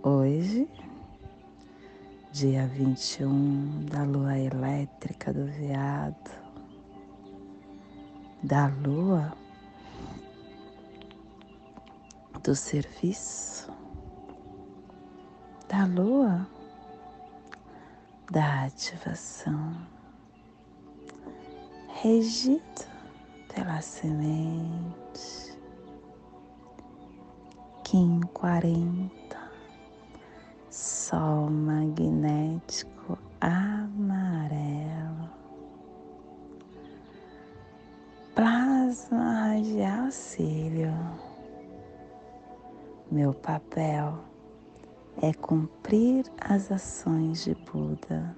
Hoje, dia 21 da lua elétrica do veado, da lua do serviço, da lua da ativação, regido pela semente, Kim 40 sol magnético amarelo, plasma radial cílio. Meu papel é cumprir as ações de Buda.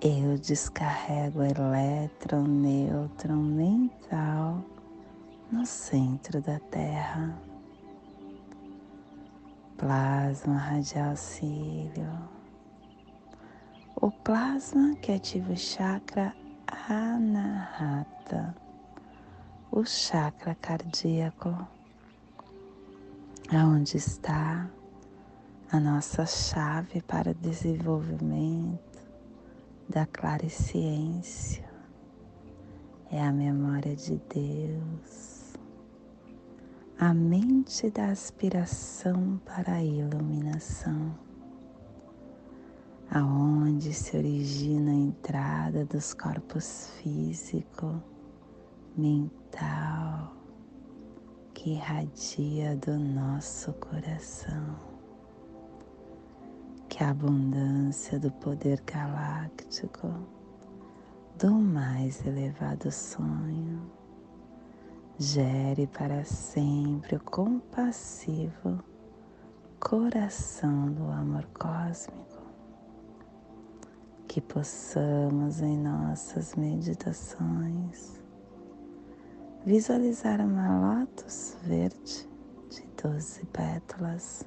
Eu descarrego elétron, nêutron mental no centro da Terra plasma radial cílio, o plasma que ativa o chakra anahata, o chakra cardíaco, aonde está a nossa chave para desenvolvimento da clareciência, é a memória de Deus a mente da aspiração para a iluminação, aonde se origina a entrada dos corpos físico, mental, que irradia do nosso coração. Que a abundância do poder galáctico, do mais elevado sonho, gere para sempre o compassivo coração do amor cósmico. Que possamos em nossas meditações visualizar uma lótus verde de doze pétalas.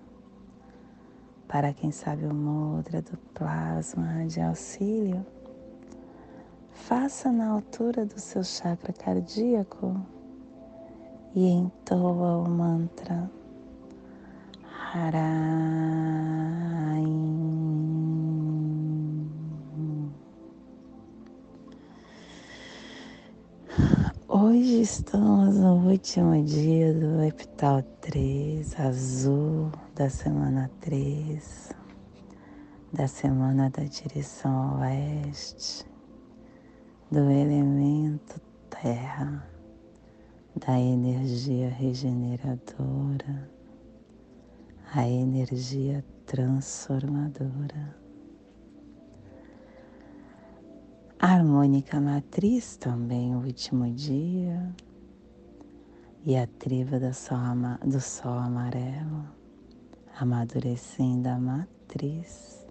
Para quem sabe o mudra do plasma de auxílio, faça na altura do seu chakra cardíaco e entoa o mantra Harai. Hoje estamos no último dia do epital 3, azul da semana 3, da semana da direção oeste, do elemento terra da energia regeneradora, a energia transformadora. A harmônica matriz também, o último dia, e a triva do sol, do sol amarelo, amadurecendo a matriz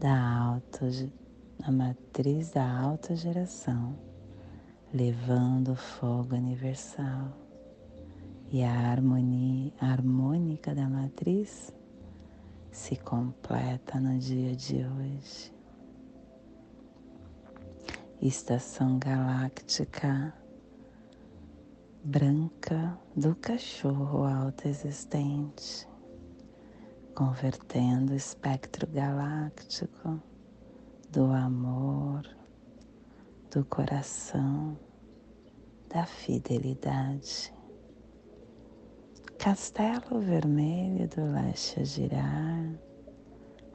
da alta, a matriz da alta geração levando o fogo universal e a harmonia a harmônica da matriz se completa no dia de hoje. Estação galáctica branca do cachorro autoexistente, convertendo o espectro galáctico do amor do coração, da fidelidade. Castelo vermelho do leste a girar,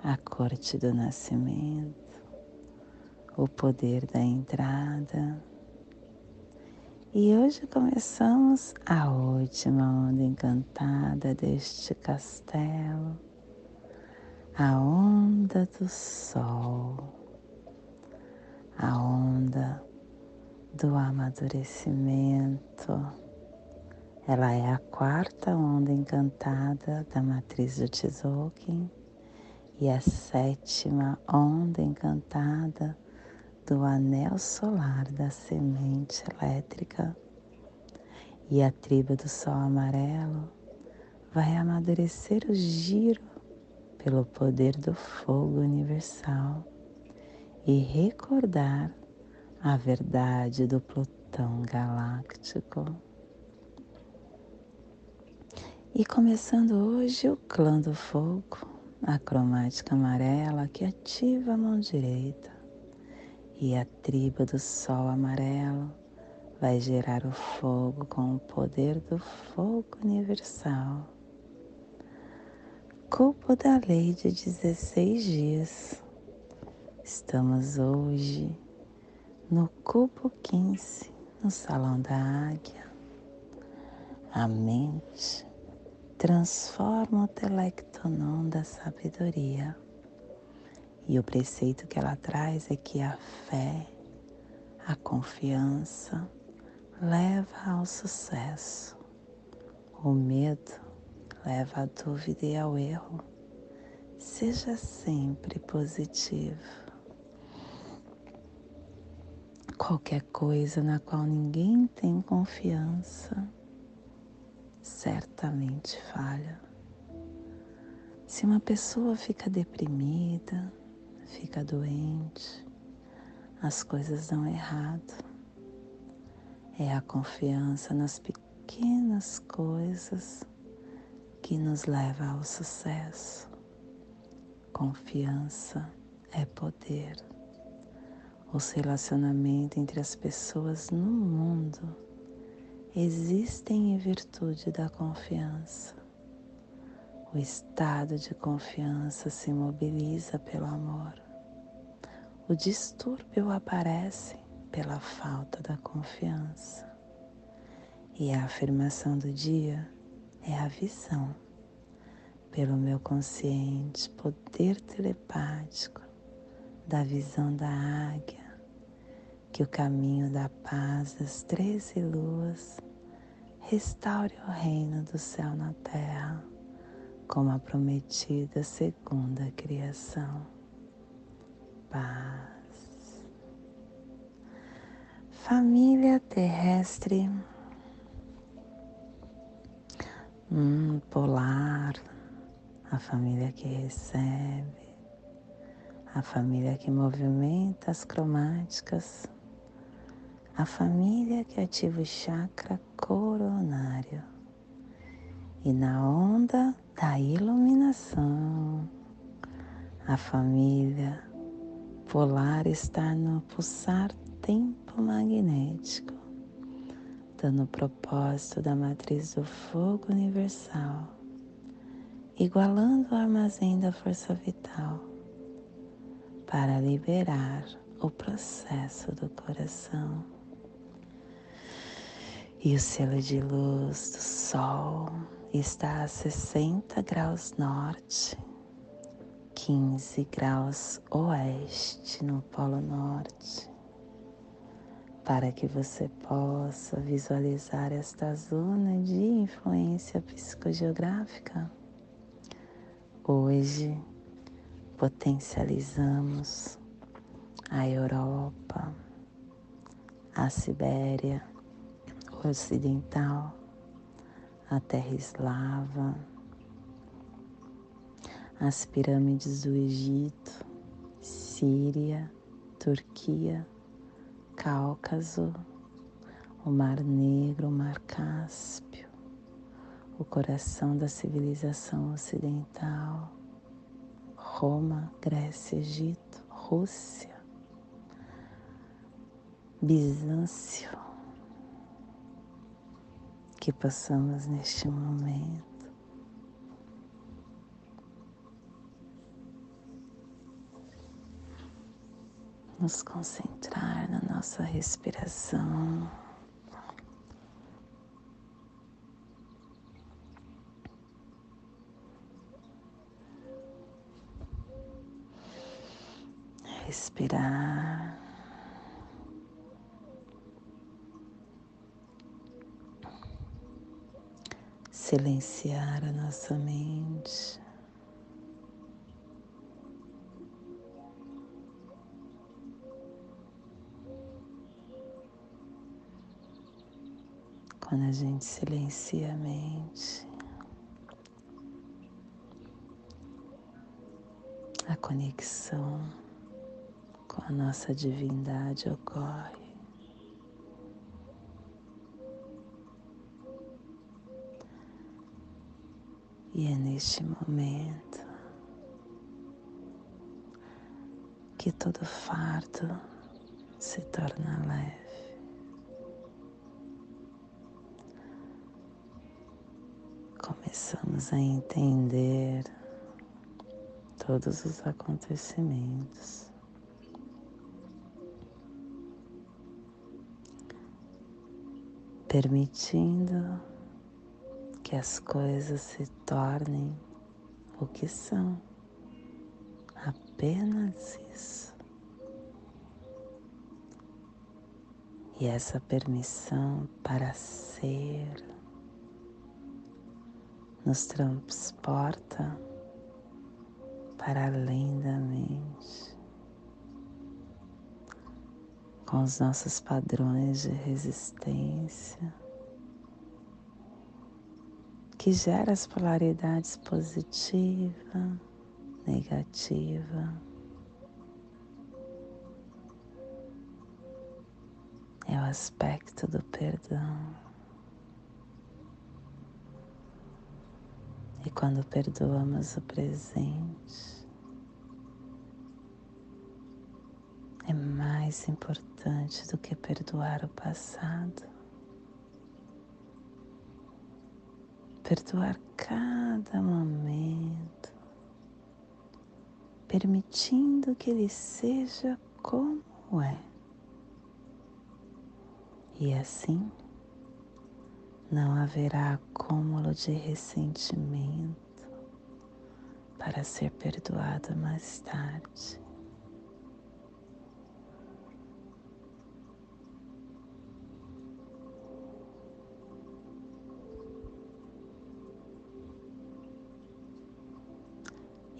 a corte do nascimento, o poder da entrada. E hoje começamos a última onda encantada deste castelo, a onda do sol a onda do amadurecimento, Ela é a quarta onda encantada da matriz do Tzolk'in e a sétima onda encantada do anel solar da semente elétrica. E a tribo do sol amarelo vai amadurecer o giro pelo poder do fogo universal e recordar a verdade do Plutão galáctico. E começando hoje o clã do fogo, a cromática amarela que ativa a mão direita e a tribo do sol amarelo vai gerar o fogo com o poder do fogo universal. Culpo da lei de 16 dias. Estamos hoje no cubo 15, no salão da águia. A mente transforma o telectonon da sabedoria. E o preceito que ela traz é que a fé, a confiança leva ao sucesso. O medo leva à dúvida e ao erro. Seja sempre positivo qualquer coisa na qual ninguém tem confiança, certamente falha. Se uma pessoa fica deprimida, fica doente, as coisas dão errado. É a confiança nas pequenas coisas que nos leva ao sucesso. Confiança é poder os relacionamentos entre as pessoas no mundo existem em virtude da confiança. O estado de confiança se mobiliza pelo amor. O distúrbio aparece pela falta da confiança. E a afirmação do dia é a visão, pelo meu consciente poder telepático da visão da águia, que o caminho da paz das treze luas restaure o reino do céu na terra, como a prometida segunda criação. Paz. Família terrestre hum, polar, a família que recebe, a família que movimenta as cromáticas, a família que ativa o chakra coronário. E na onda da iluminação, a família polar está no pulsar tempo magnético, dando o propósito da matriz do fogo universal, igualando o armazém da força vital para liberar o processo do coração. E o selo de luz do Sol está a 60 graus norte, 15 graus oeste no Polo Norte, para que você possa visualizar esta zona de influência psicogeográfica. Hoje, potencializamos a Europa, a Sibéria Ocidental, a Terra Eslava, as pirâmides do Egito, Síria, Turquia, Cáucaso, o Mar Negro, o Mar Cáspio, o coração da civilização ocidental Roma, Grécia, Egito, Rússia, Bizâncio, que possamos neste momento nos concentrar na nossa respiração. Respirar. silenciar a nossa mente. Quando a gente silencia a mente, a conexão com a nossa divindade ocorre. E é neste momento que todo fardo se torna leve. Começamos a entender todos os acontecimentos. Permitindo que as coisas se tornem o que são, apenas isso. E essa permissão para ser nos transporta para além da mente, com os nossos padrões de resistência que gera as polaridades positiva, negativa. É o aspecto do perdão. E quando perdoamos o presente, mais importante do que perdoar o passado. perdoar cada momento, permitindo que ele seja como é. E assim não haverá acúmulo de ressentimento para ser perdoado mais tarde.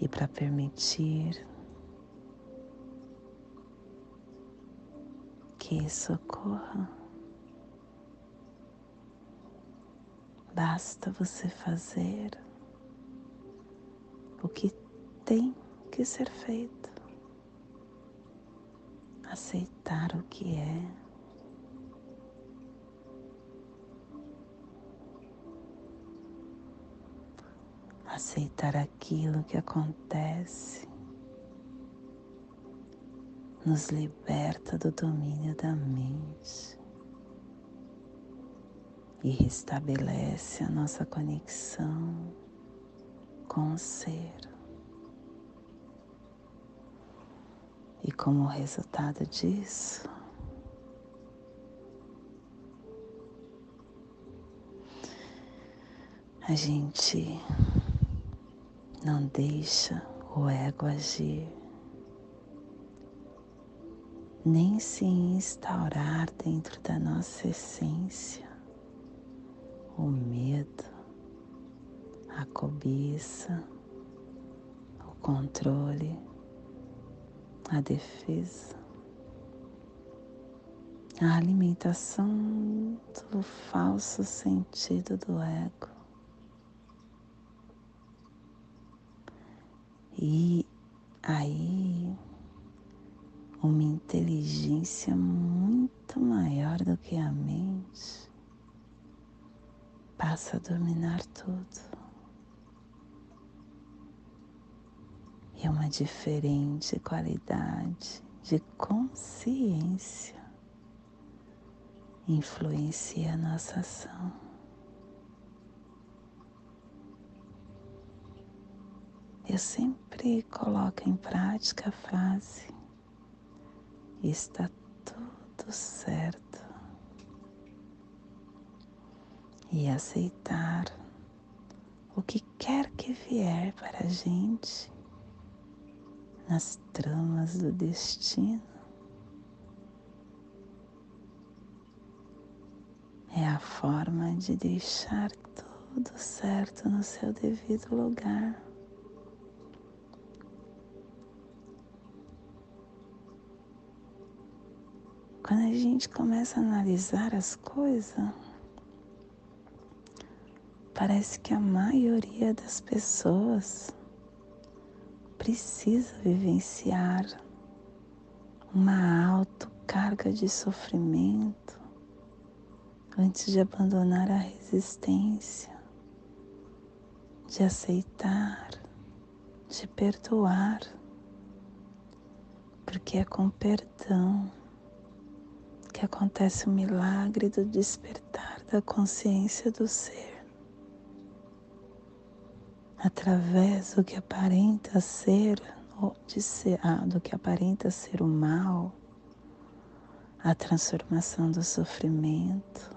E para permitir que isso ocorra. Basta você fazer o que tem que ser feito, aceitar o que é. Aceitar aquilo que acontece nos liberta do domínio da mente e restabelece a nossa conexão com o ser. E como resultado disso, a gente não deixa o ego agir, nem se instaurar dentro da nossa essência. O medo, a cobiça, o controle, a defesa, a alimentação do falso sentido do ego E aí, uma inteligência muito maior do que a mente passa a dominar tudo. E uma diferente qualidade de consciência influencia a nossa ação. Eu sempre coloco em prática a frase: está tudo certo. E aceitar o que quer que vier para a gente nas tramas do destino. É a forma de deixar tudo certo no seu devido lugar. Quando a gente começa a analisar as coisas, parece que a maioria das pessoas precisa vivenciar uma alta carga de sofrimento antes de abandonar a resistência, de aceitar, de perdoar, porque é com perdão que acontece o milagre do despertar da consciência do ser. Através do que aparenta ser, ou de ser, ah, do que aparenta ser o mal, a transformação do sofrimento,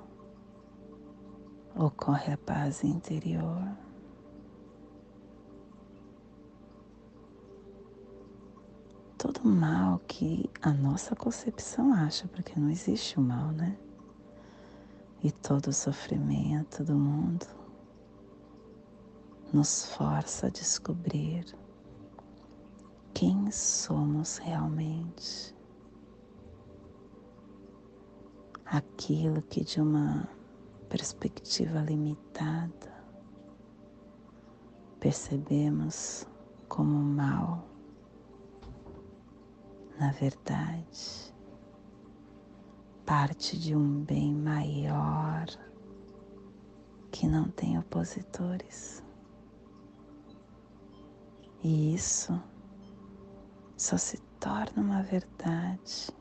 ocorre a paz interior. Todo mal que a nossa concepção acha, porque não existe o mal, né? E todo o sofrimento do mundo nos força a descobrir quem somos realmente. Aquilo que de uma perspectiva limitada percebemos como mal na verdade, parte de um bem maior que não tem opositores. E isso só se torna uma verdade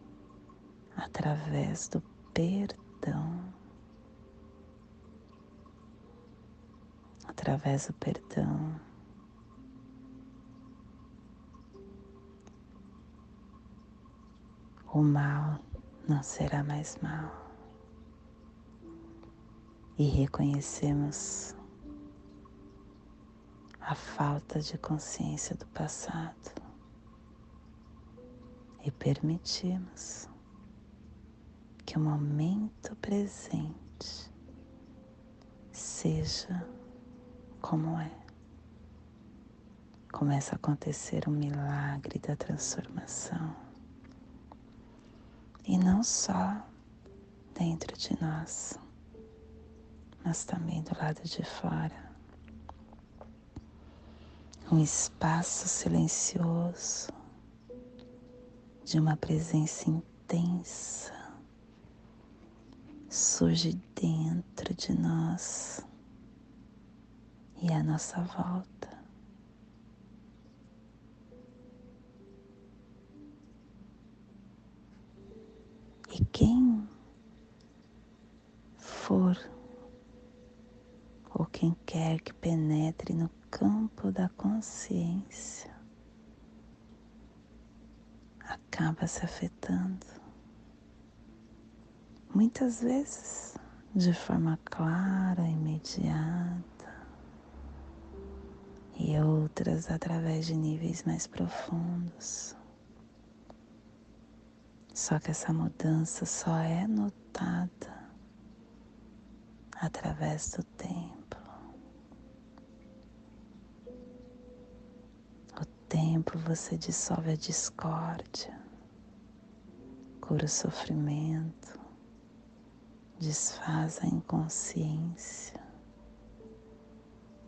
através do perdão. Através do perdão o mal não será mais mal. E reconhecemos a falta de consciência do passado e permitimos que o momento presente seja como é. Começa a acontecer o milagre da transformação e não só dentro de nós, mas também do lado de fora. Um espaço silencioso de uma presença intensa surge dentro de nós e à nossa volta. E quem for ou quem quer que penetre no campo da consciência acaba se afetando. Muitas vezes de forma clara, imediata, e outras através de níveis mais profundos. Só que essa mudança só é notada através do tempo. O tempo você dissolve a discórdia, cura o sofrimento, desfaz a inconsciência,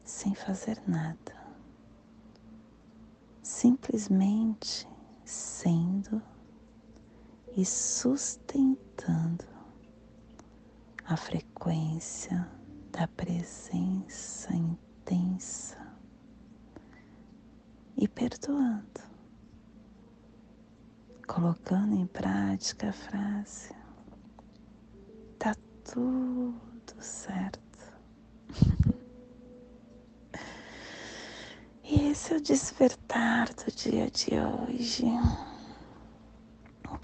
sem fazer nada, simplesmente sendo e sustentando a frequência da presença intensa e perdoando, colocando em prática a frase: tá tudo certo. e esse é o despertar do dia de hoje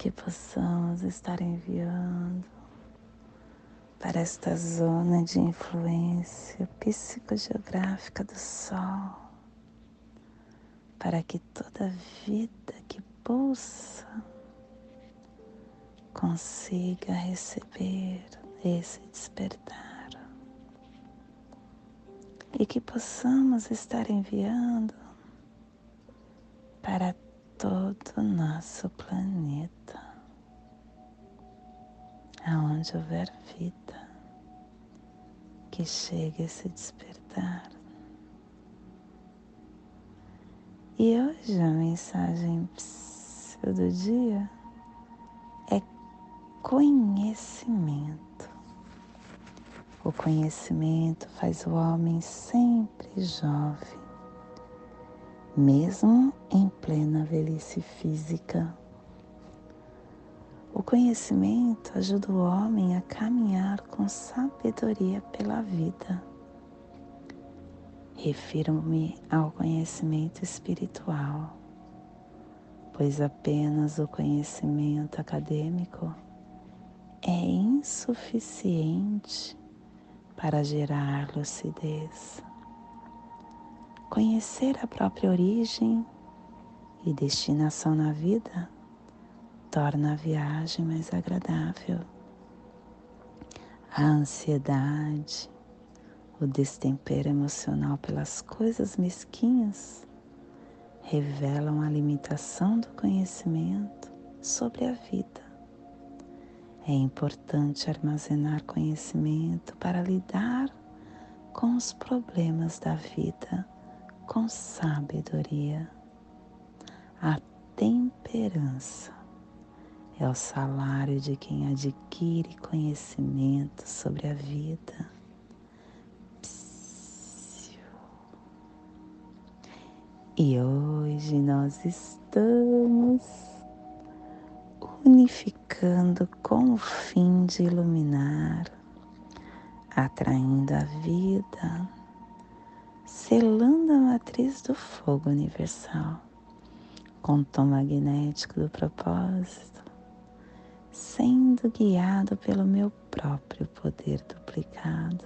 que possamos estar enviando para esta zona de influência psicogeográfica do Sol, para que toda vida que pulsa consiga receber esse despertar. e que possamos estar enviando para todo o nosso planeta, aonde houver vida, que chegue a se despertar. E hoje a mensagem do dia é conhecimento. O conhecimento faz o homem sempre jovem, mesmo em plena velhice física. O conhecimento ajuda o homem a caminhar com sabedoria pela vida Refiro-me ao conhecimento espiritual, pois apenas o conhecimento acadêmico é insuficiente para gerar lucidez. Conhecer a própria origem e destinação na vida torna a viagem mais agradável. A ansiedade, o destempero emocional pelas coisas mesquinhas revelam a limitação do conhecimento sobre a vida. É importante armazenar conhecimento para lidar com os problemas da vida com sabedoria. A temperança é o salário de quem adquire conhecimento sobre a vida E hoje nós estamos unificando com o fim de iluminar, atraindo a vida, selando a matriz do fogo universal com o tom magnético do propósito, sendo guiado pelo meu próprio poder duplicado.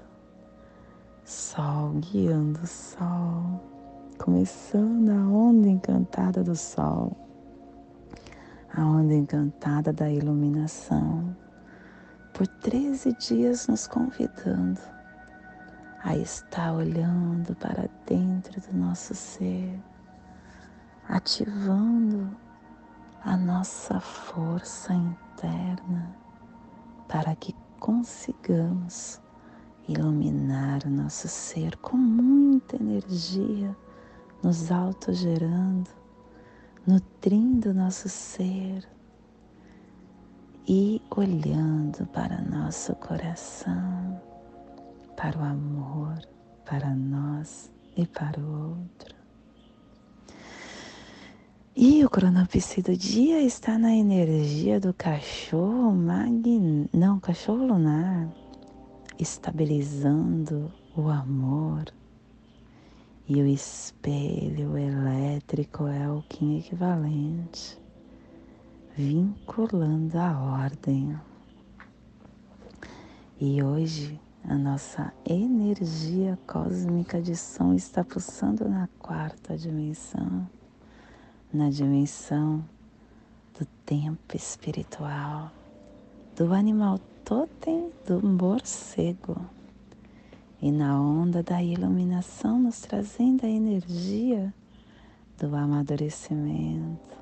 Sol guiando o sol começando a onda encantada do sol, a onda encantada da iluminação, por 13 dias nos convidando a estar olhando para dentro do nosso ser, ativando a nossa força interna para que consigamos iluminar o nosso ser com muita energia nos autogerando, nutrindo nosso ser e olhando para nosso coração, para o amor, para nós e para o outro. E o cronopsi do dia está na energia do cachorro magn... não, cachorro lunar, estabilizando o amor, e o espelho elétrico é o Kim equivalente, vinculando a ordem. E hoje a nossa energia cósmica de som está pulsando na quarta dimensão, na dimensão do tempo espiritual, do animal totem do morcego. E na onda da iluminação, nos trazendo a energia do amadurecimento,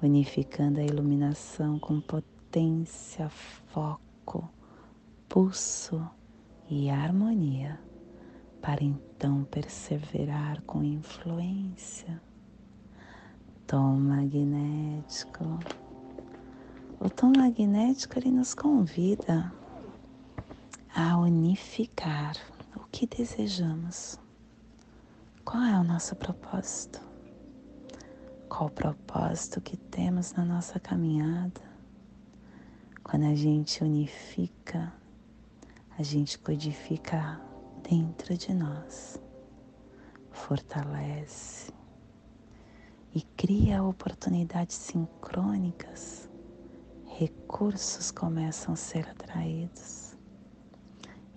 unificando a iluminação com potência, foco, pulso e harmonia, para então perseverar com influência. Tom magnético. O tom magnético ele nos convida a unificar o que desejamos. Qual é o nosso propósito? Qual o propósito que temos na nossa caminhada? Quando a gente unifica, a gente codifica dentro de nós, fortalece e cria oportunidades sincrônicas, recursos começam a ser atraídos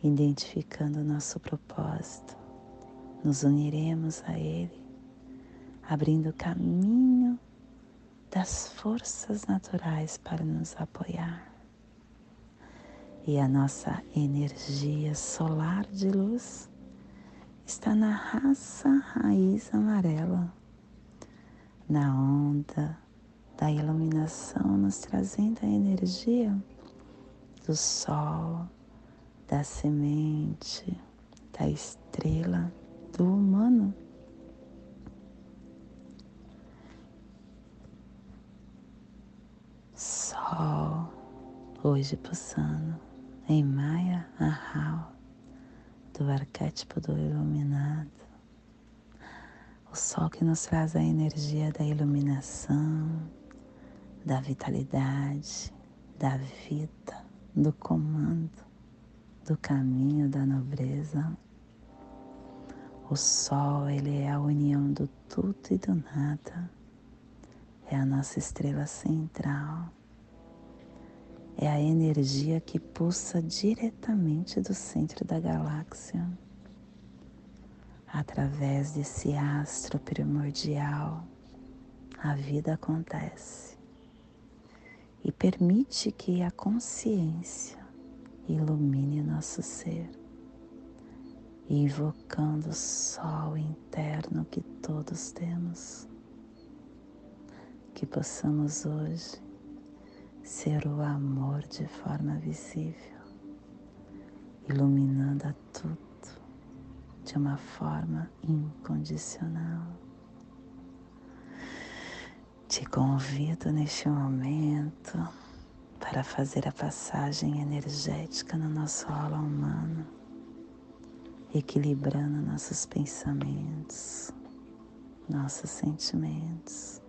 identificando o nosso propósito, nos uniremos a Ele, abrindo caminho das forças naturais para nos apoiar. E a nossa energia solar de luz está na raça raiz amarela, na onda da iluminação, nos trazendo a energia do sol, da semente, da estrela, do humano. Sol, hoje pulsando em Maya Ahau, do arquétipo do iluminado. O sol que nos traz a energia da iluminação, da vitalidade, da vida, do comando, do caminho da nobreza. O sol, ele é a união do tudo e do nada. É a nossa estrela central. É a energia que pulsa diretamente do centro da galáxia. Através desse astro primordial, a vida acontece e permite que a consciência ilumine nosso ser, invocando o sol interno que todos temos. Que possamos hoje ser o amor de forma visível, iluminando a tudo de uma forma incondicional. Te convido neste momento para fazer a passagem energética no nosso aula humano, equilibrando nossos pensamentos, nossos sentimentos,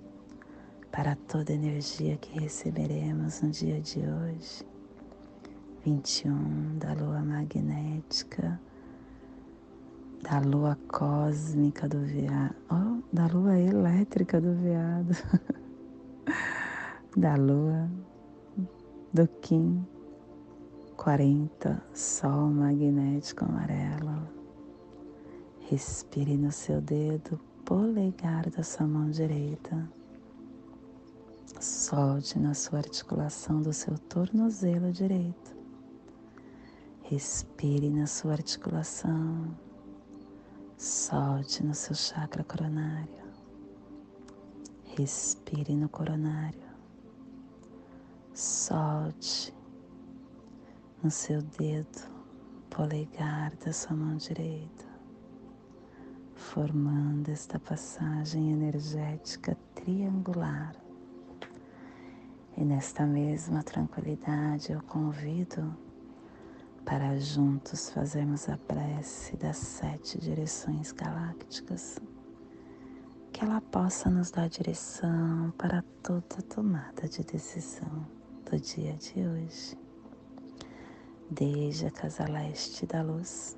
para toda energia que receberemos no dia de hoje, 21 da lua magnética, da lua cósmica do veado, oh, da lua elétrica do veado, da lua do Kim 40, Sol magnético amarelo. Respire no seu dedo polegar da sua mão direita. Solte na sua articulação do seu tornozelo direito. Respire na sua articulação. Solte no seu chakra coronário. Respire no coronário solte no seu dedo polegar da sua mão direita, formando esta passagem energética triangular. E nesta mesma tranquilidade eu convido para juntos fazermos a prece das sete direções galácticas, que ela possa nos dar direção para toda tomada de decisão do dia de hoje. Desde a casa leste da luz,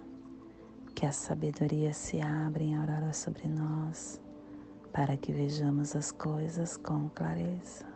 que a sabedoria se abra em aurora sobre nós, para que vejamos as coisas com clareza.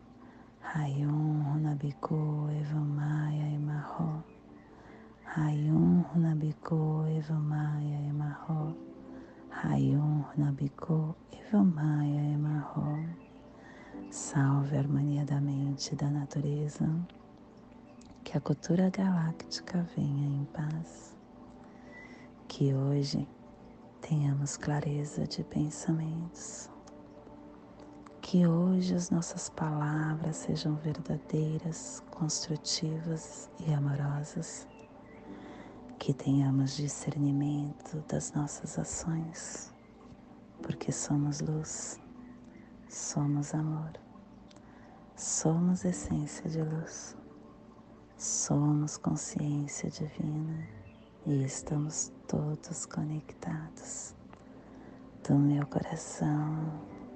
Rayum Runabiku Evamaya Emarro. Rayum Runabiku Evamaya Emarro. Rayum Runabiku Evamaya Emarro. Salve a harmonia da mente e da natureza. Que a cultura galáctica venha em paz. Que hoje tenhamos clareza de pensamentos. Que hoje as nossas palavras sejam verdadeiras, construtivas e amorosas. Que tenhamos discernimento das nossas ações, porque somos luz, somos amor, somos essência de luz, somos consciência divina e estamos todos conectados do meu coração